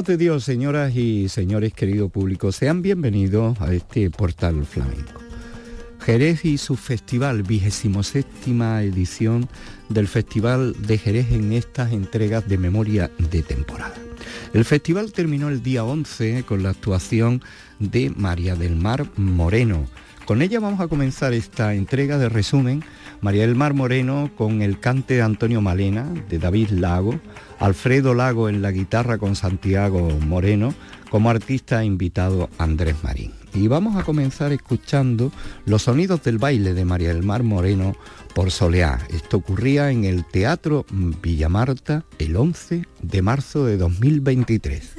paz de Dios, señoras y señores, querido público, sean bienvenidos a este portal flamenco. Jerez y su festival, vigésimo séptima edición del Festival de Jerez en estas entregas de memoria de temporada. El festival terminó el día 11 con la actuación de María del Mar Moreno. Con ella vamos a comenzar esta entrega de resumen. María del Mar Moreno con el cante de Antonio Malena, de David Lago, Alfredo Lago en la guitarra con Santiago Moreno, como artista invitado Andrés Marín. Y vamos a comenzar escuchando los sonidos del baile de María del Mar Moreno por Soleá. Esto ocurría en el Teatro Villamarta el 11 de marzo de 2023.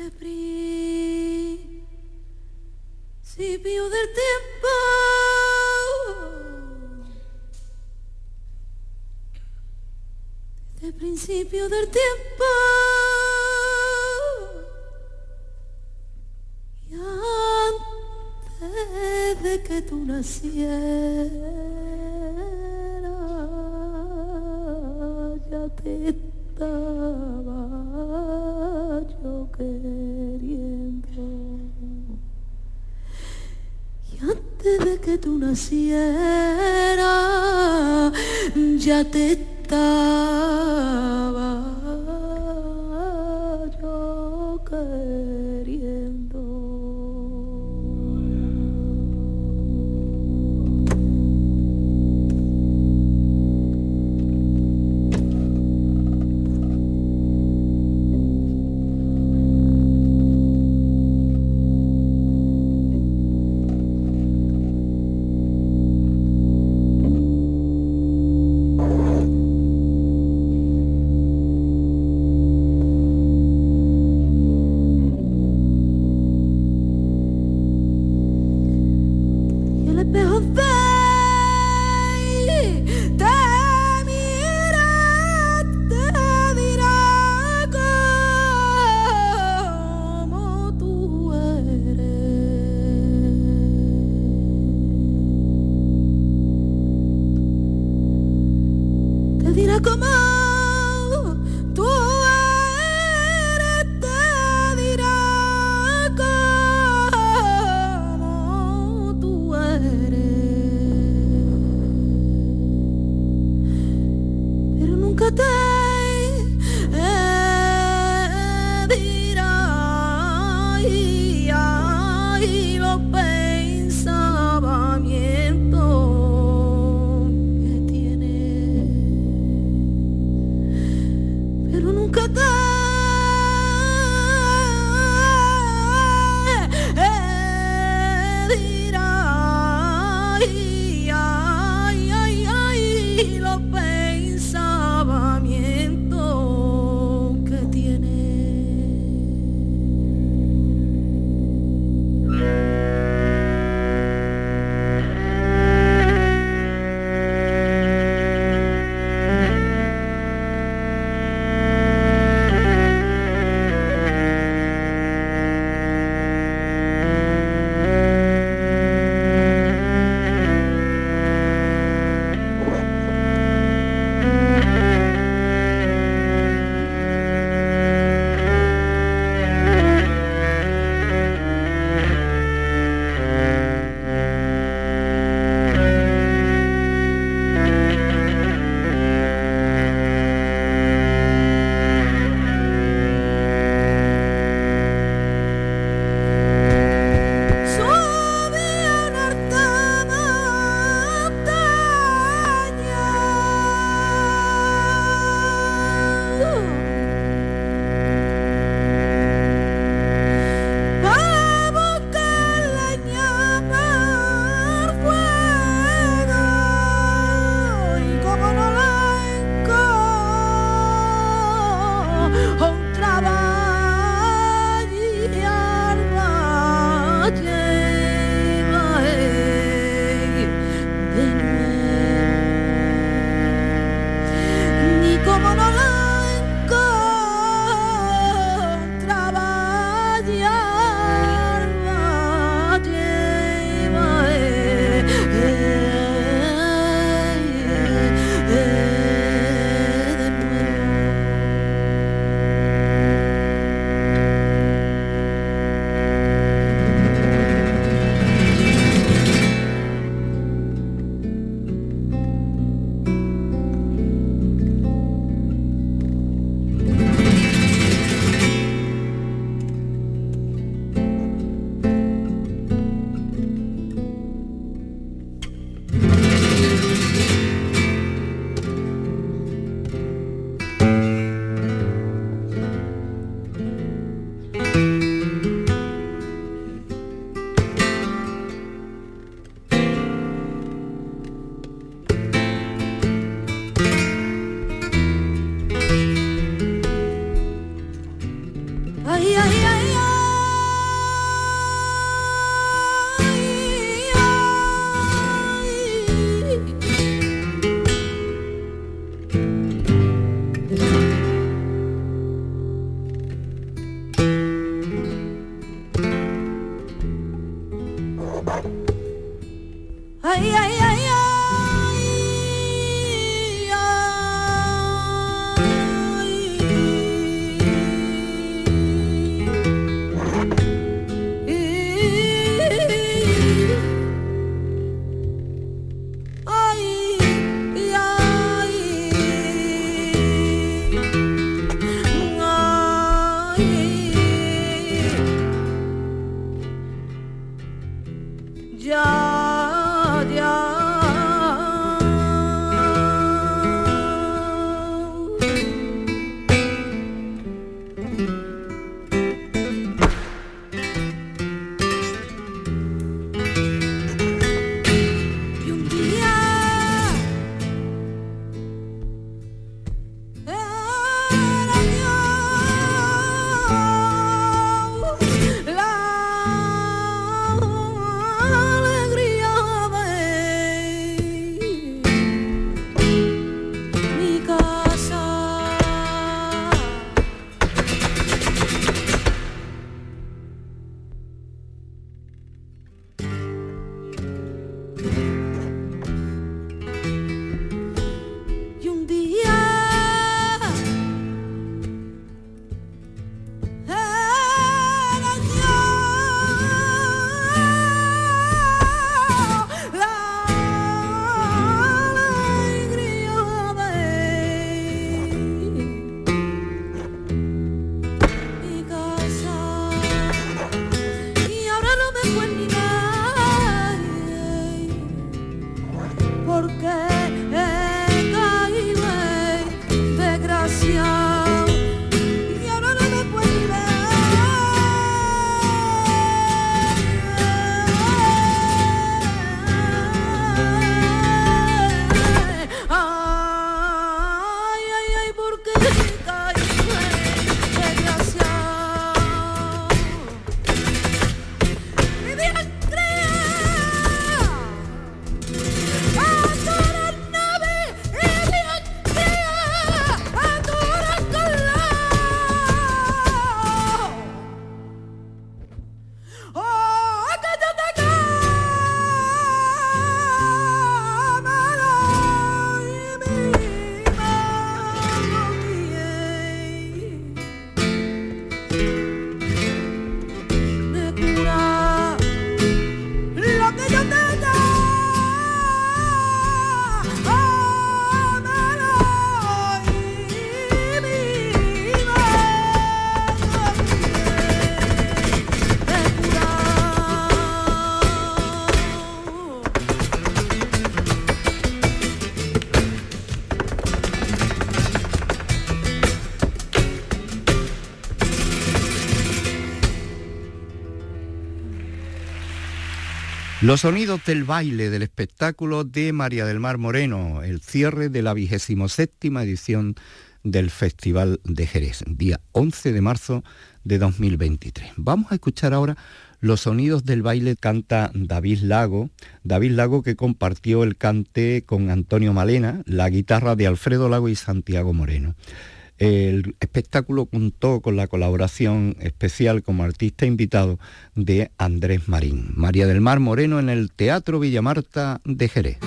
El principio del tiempo. Y antes de que tú nacieras, ya te estaba yo queriendo. Y antes de que tú nacieras, ya te estaba girl. Los sonidos del baile del espectáculo de María del Mar Moreno, el cierre de la vigésimo séptima edición del Festival de Jerez, día 11 de marzo de 2023. Vamos a escuchar ahora los sonidos del baile canta David Lago, David Lago que compartió el cante con Antonio Malena, la guitarra de Alfredo Lago y Santiago Moreno. El espectáculo contó con la colaboración especial como artista invitado de Andrés Marín. María del Mar Moreno en el Teatro Villamarta de Jerez.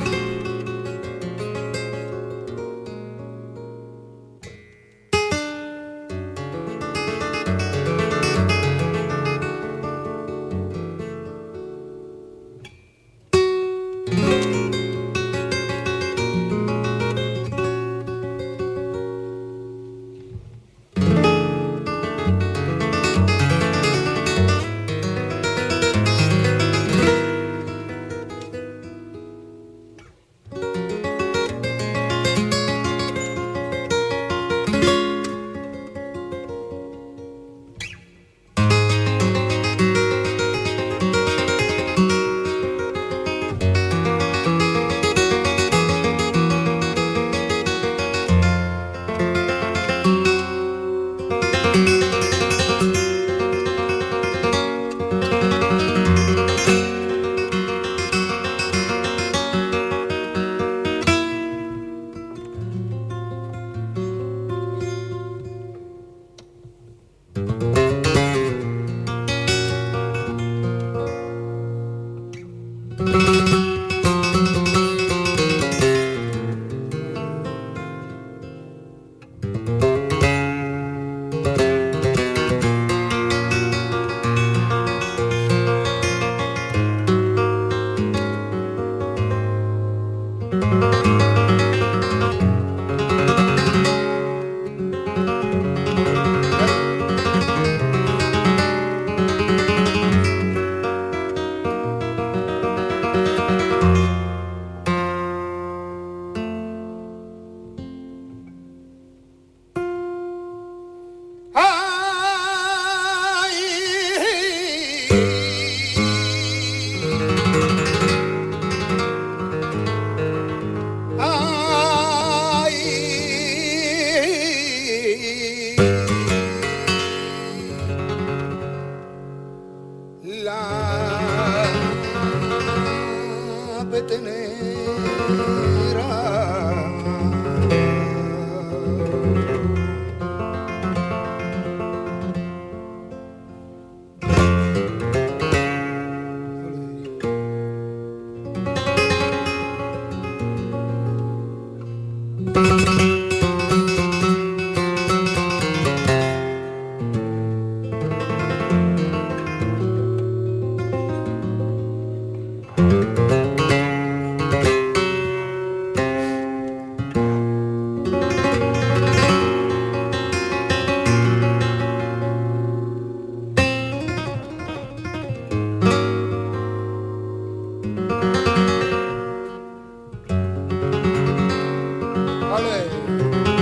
Hey.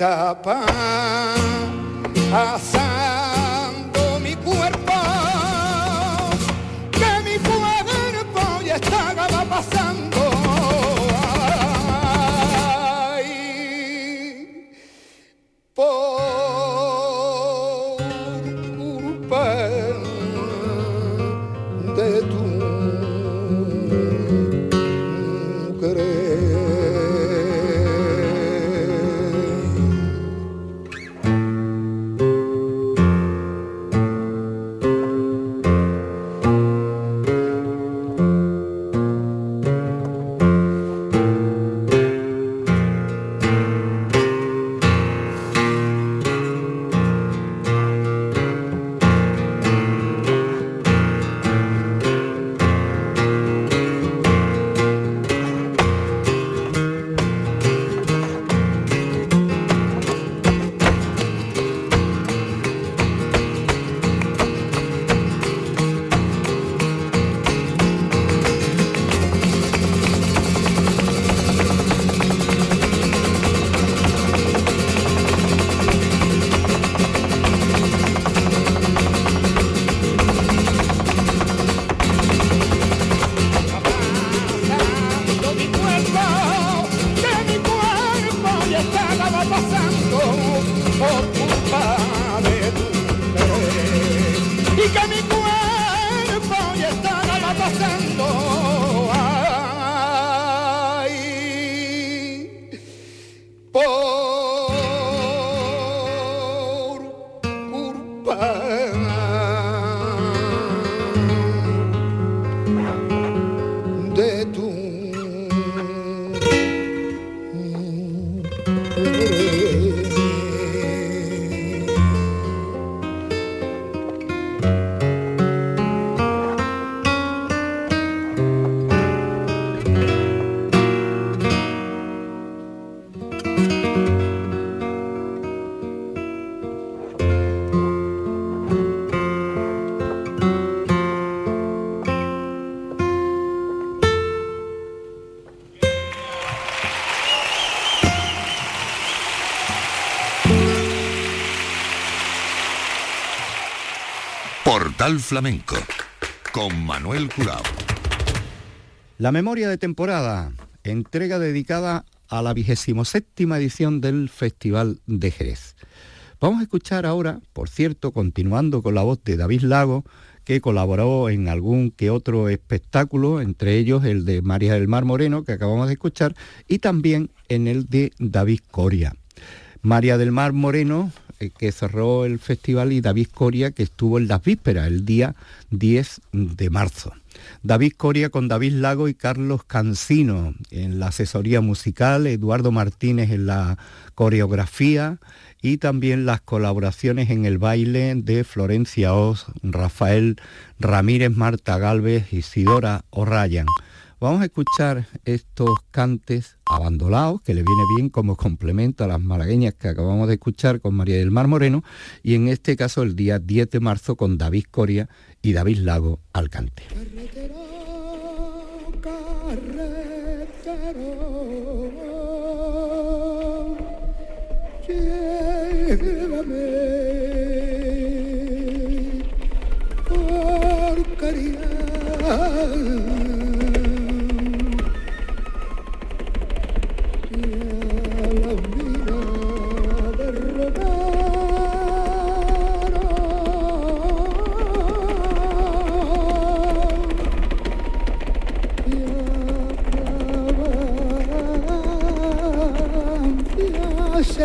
Que está Flamenco con Manuel Curao. La memoria de temporada, entrega dedicada a la vigésimo séptima edición del Festival de Jerez. Vamos a escuchar ahora, por cierto, continuando con la voz de David Lago, que colaboró en algún que otro espectáculo, entre ellos el de María del Mar Moreno, que acabamos de escuchar, y también en el de David Coria. María del Mar Moreno, que cerró el festival, y David Coria, que estuvo en las vísperas, el día 10 de marzo. David Coria con David Lago y Carlos Cancino en la asesoría musical, Eduardo Martínez en la coreografía y también las colaboraciones en el baile de Florencia Oz, Rafael Ramírez, Marta Galvez, Isidora O'Ryan. Vamos a escuchar estos cantes abandonados, que le viene bien como complemento a las malagueñas que acabamos de escuchar con María del Mar Moreno, y en este caso el día 10 de marzo con David Coria y David Lago al cante.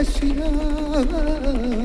preciada.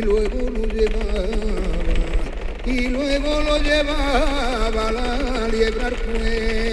y luego lo llevaba, y luego lo llevaba la liebre al cuello.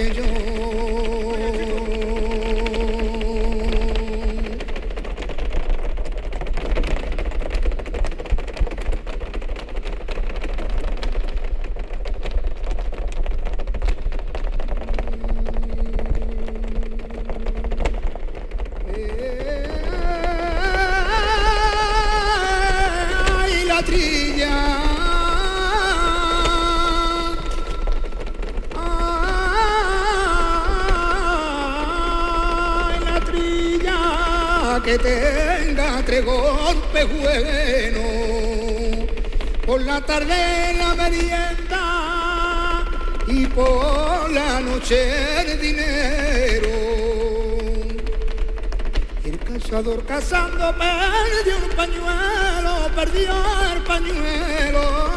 Tarde la merienda y por la noche el dinero. El cazador cazando perdió un pañuelo, perdió el pañuelo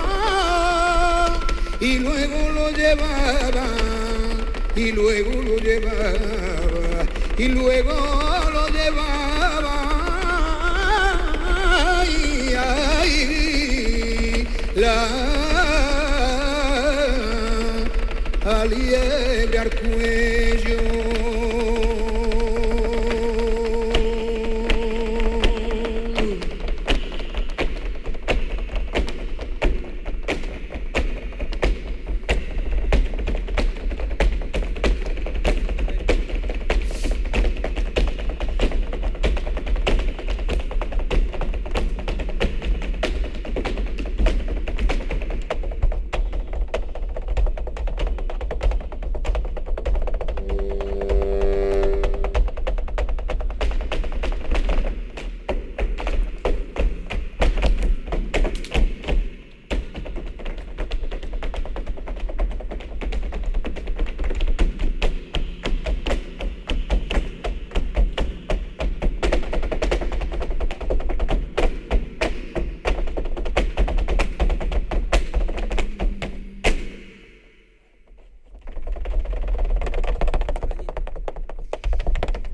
y luego lo llevaba, y luego lo llevaba, y luego la liebre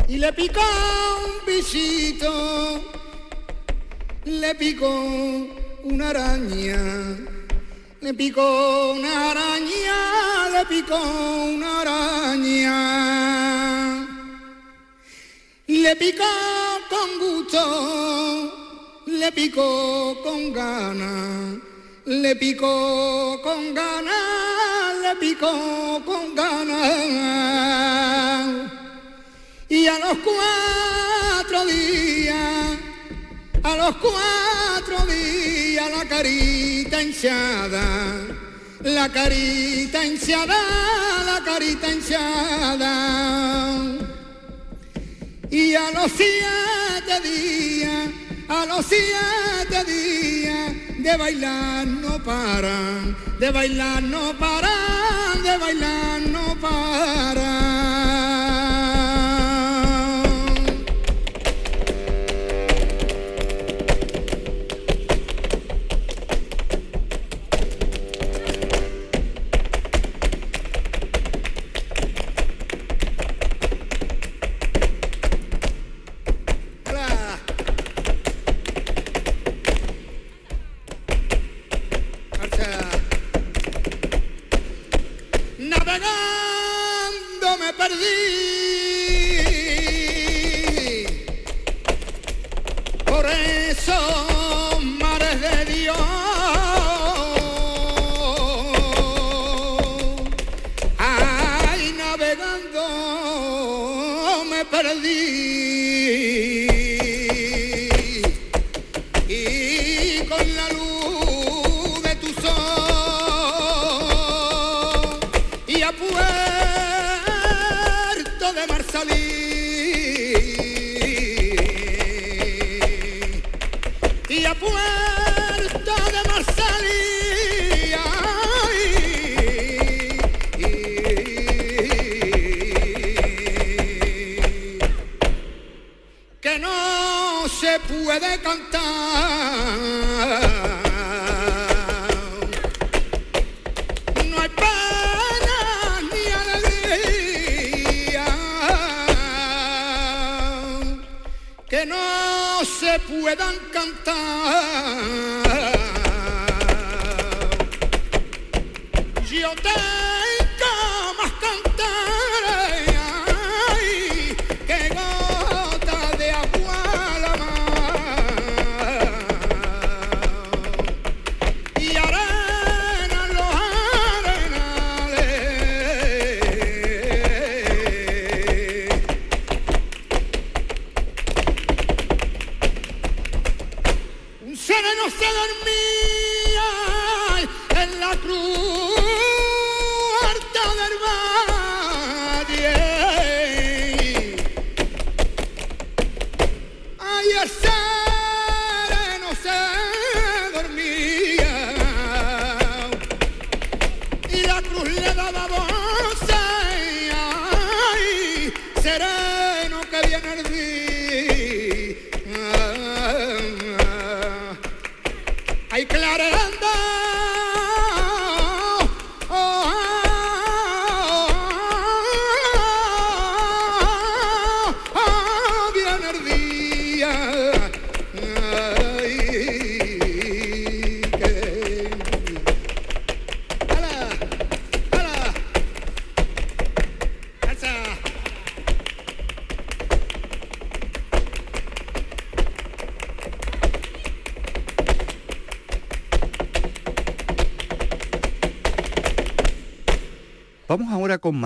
al le picó un bichito, le picó una araña, le picó una araña, le picó una araña, le picó con gusto, le picó con ganas, le picó con ganas, le picó con ganas. Y a los cuatro días, a los cuatro días la carita hinchada, la carita hinchada, la carita hinchada y a los siete días, a los siete días de bailar no paran, de bailar no paran, de bailar no paran. Con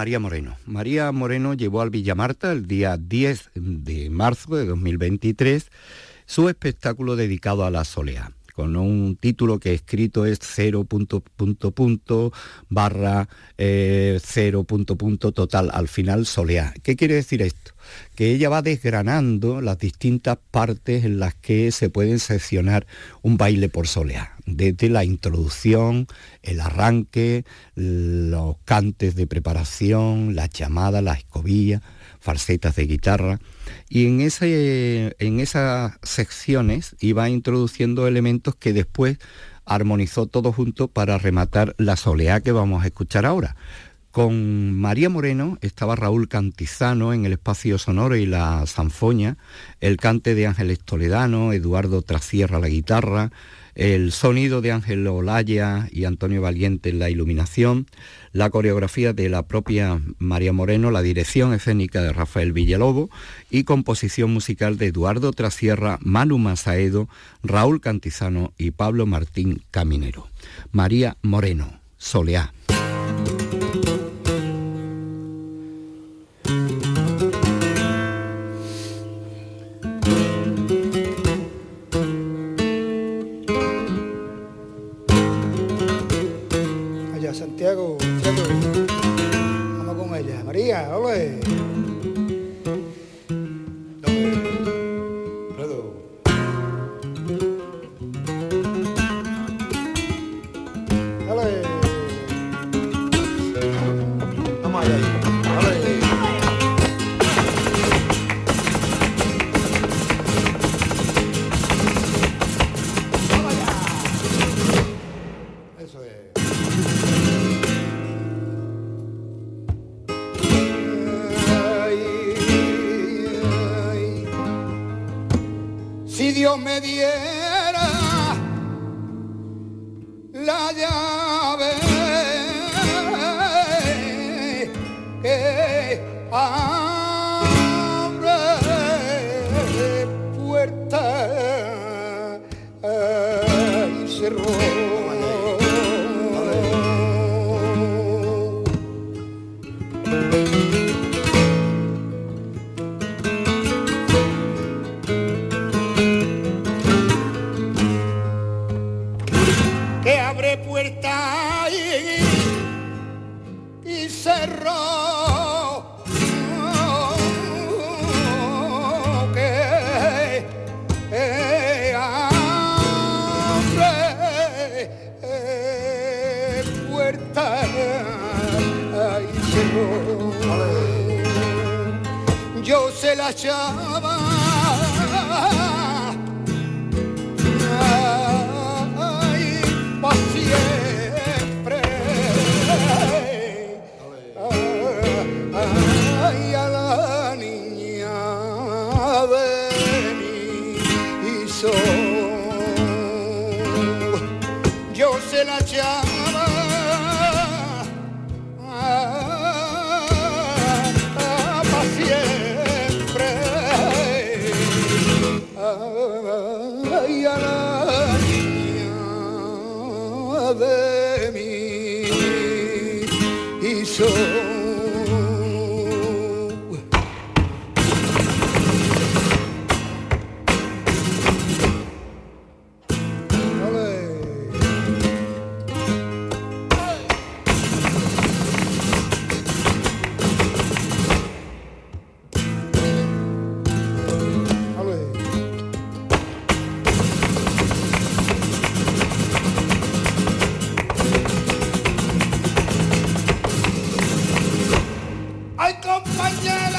María Moreno. María Moreno llevó al Villamarta el día 10 de marzo de 2023 su espectáculo dedicado a la soleá con un título que escrito es 0 punto punto punto barra eh, punto punto total al final soleá. ¿Qué quiere decir esto? Que ella va desgranando las distintas partes en las que se pueden seccionar un baile por soleá, desde la introducción, el arranque, los cantes de preparación, las llamadas, las escobillas, falsetas de guitarra y en, ese, en esas secciones iba introduciendo elementos que después armonizó todo junto para rematar la soleá que vamos a escuchar ahora. Con María Moreno estaba Raúl Cantizano en el espacio sonoro y la zanfoña, el cante de Ángeles Toledano, Eduardo Trasierra la guitarra, el sonido de Ángel Olaya y Antonio Valiente en la iluminación, la coreografía de la propia María Moreno, la dirección escénica de Rafael Villalobo y composición musical de Eduardo Trasierra, Manu Masaedo, Raúl Cantizano y Pablo Martín Caminero. María Moreno, Soleá. Yeah.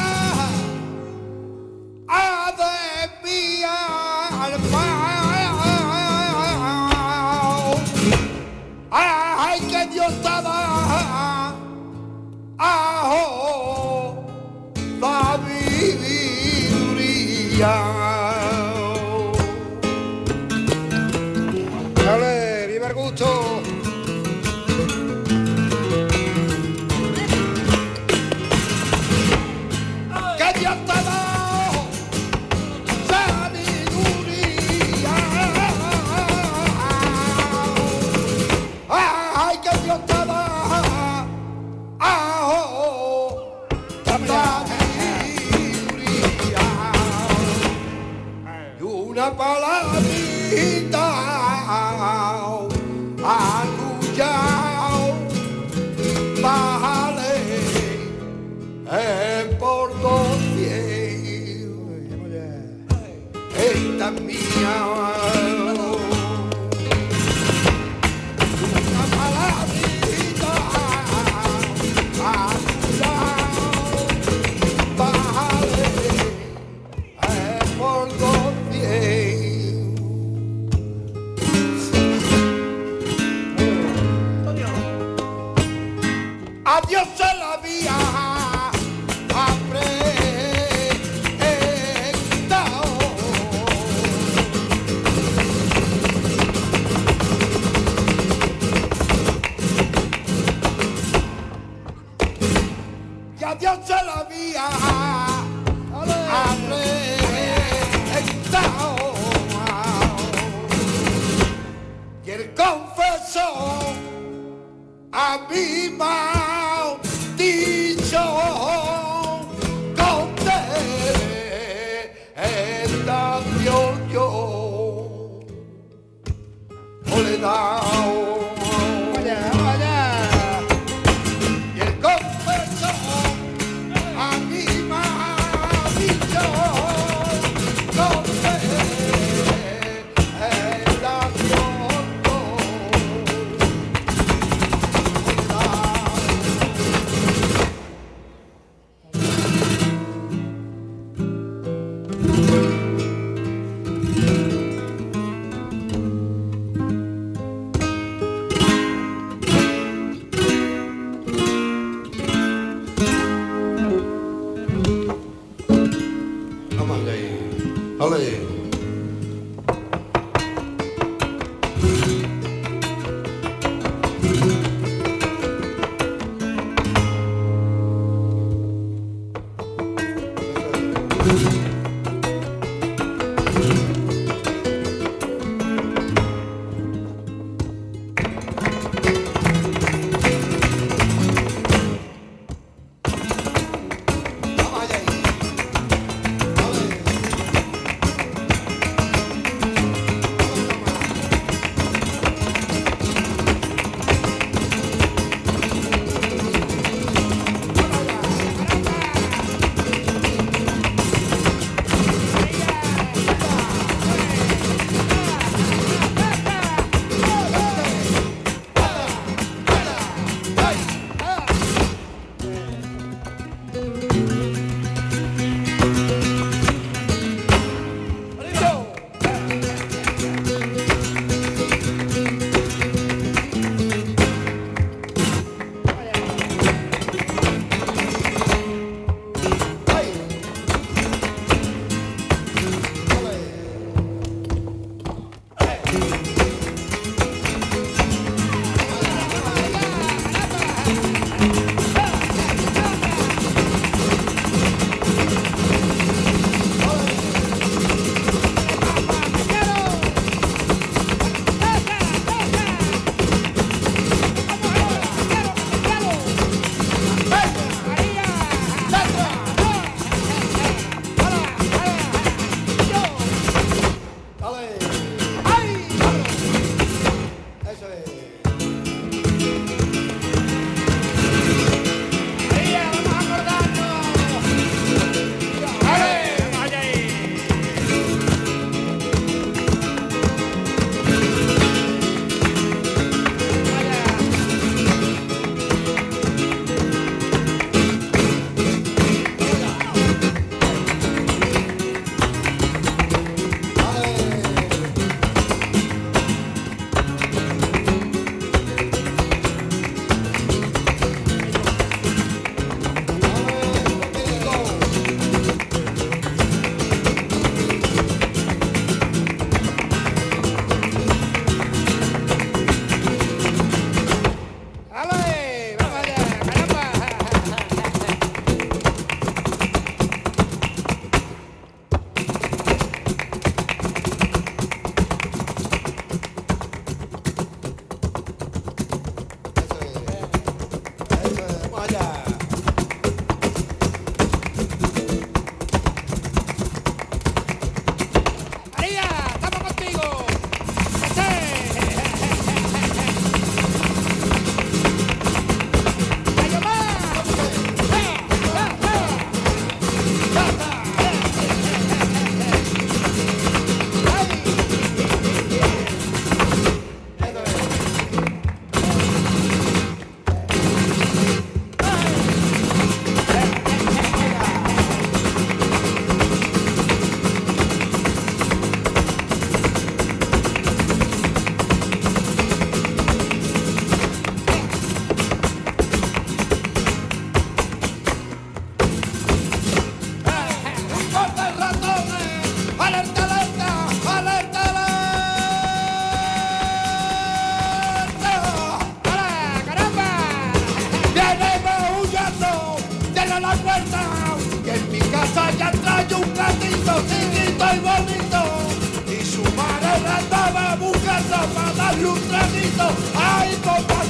Puerta. Y en mi casa ya trae un gatito chiquito y bonito. Y su madre la estaba buscando para darle un traguito. Ay, papá,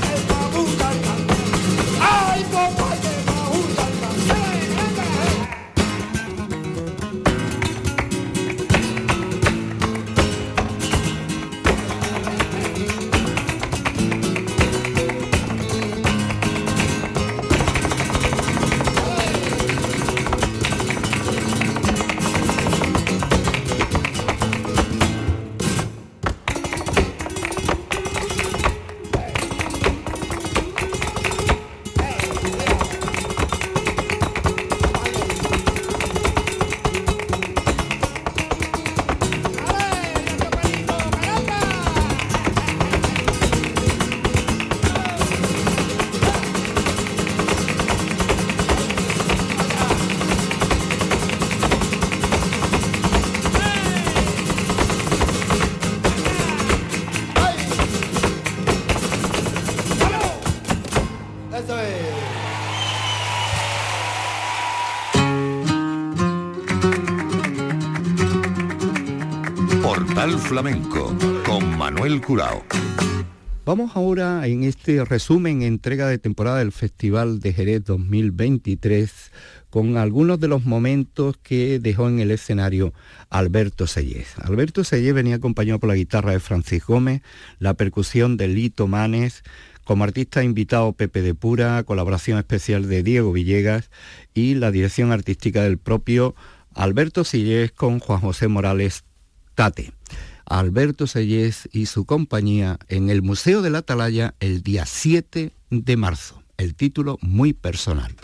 Flamenco con Manuel Curao. Vamos ahora en este resumen, entrega de temporada del Festival de Jerez 2023, con algunos de los momentos que dejó en el escenario Alberto Sellés. Alberto Sellés venía acompañado por la guitarra de Francis Gómez, la percusión de Lito Manes, como artista invitado Pepe de Pura, colaboración especial de Diego Villegas y la dirección artística del propio Alberto Sellés con Juan José Morales Tate. Alberto Sellés y su compañía en el Museo de la Atalaya el día 7 de marzo. El título muy personal.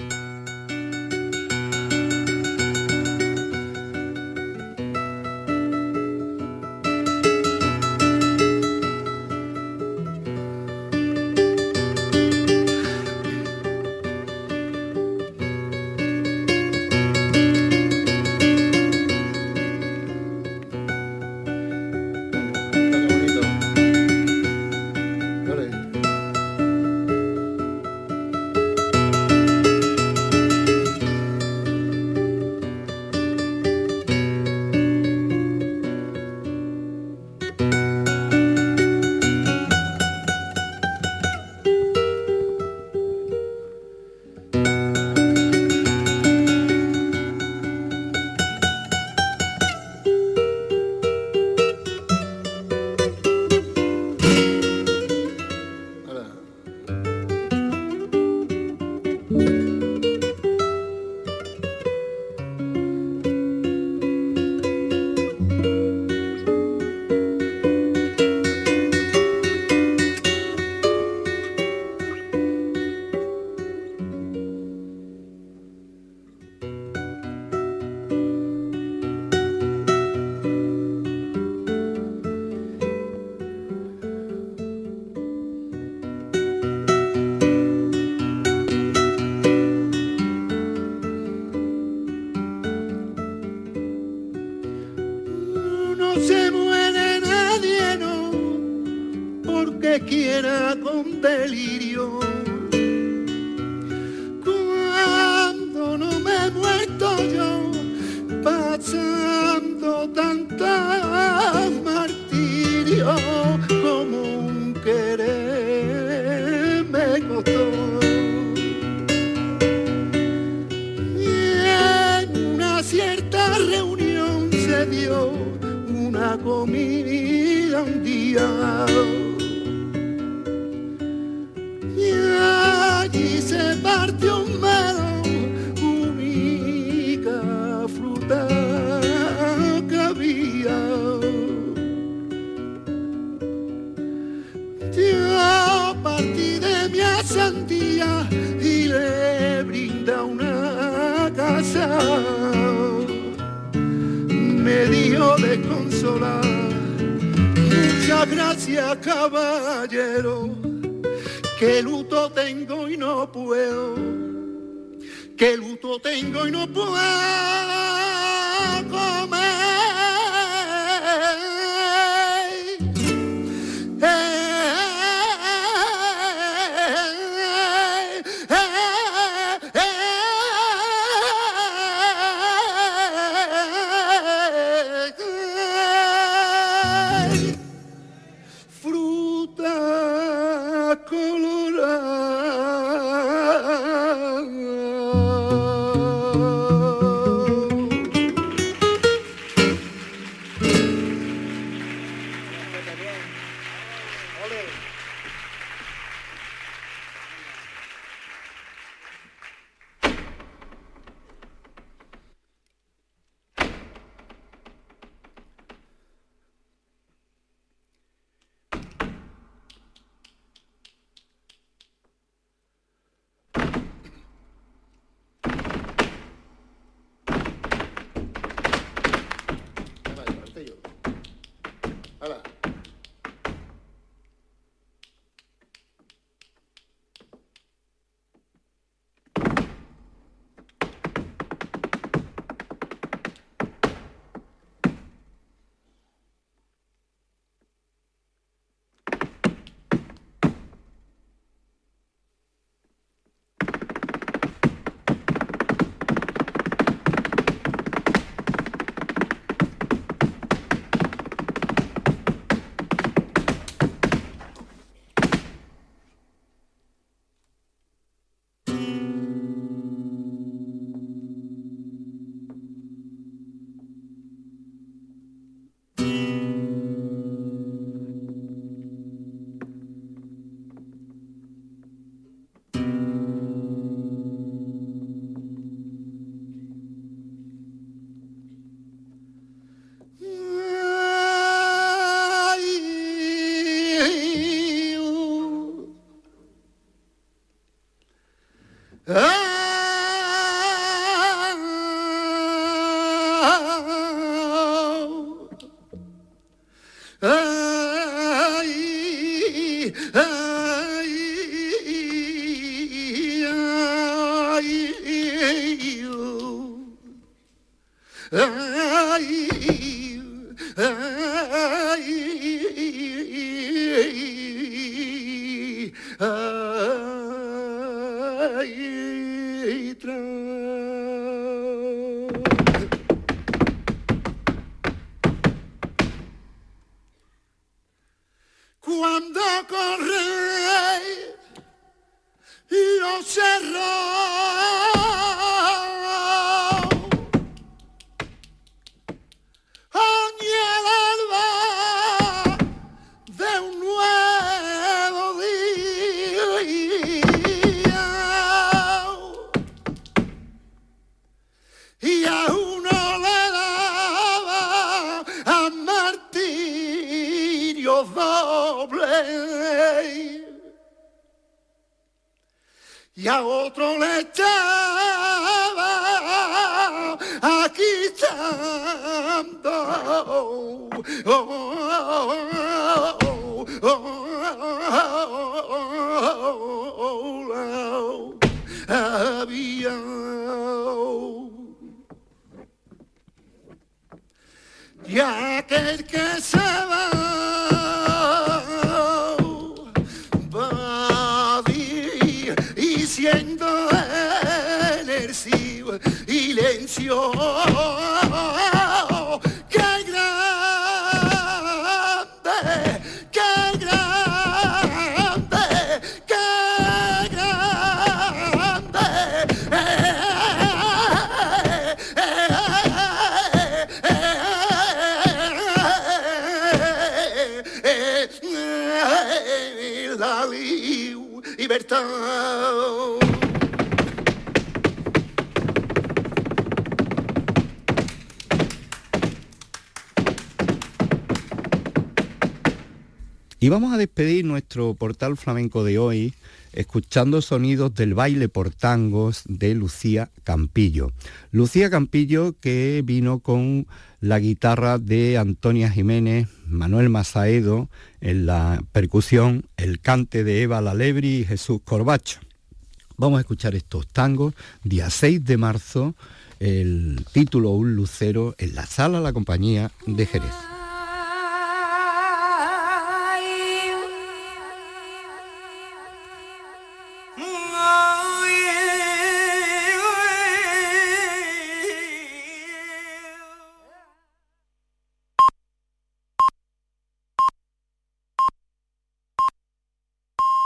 Con ya que el que se va va y siendo en el silencio Y vamos a despedir nuestro portal flamenco de hoy escuchando sonidos del baile por tangos de Lucía Campillo. Lucía Campillo que vino con la guitarra de Antonia Jiménez, Manuel Masaedo en la percusión, el cante de Eva Lalebri y Jesús Corbacho. Vamos a escuchar estos tangos, día 6 de marzo, el título Un Lucero en la sala La Compañía de Jerez.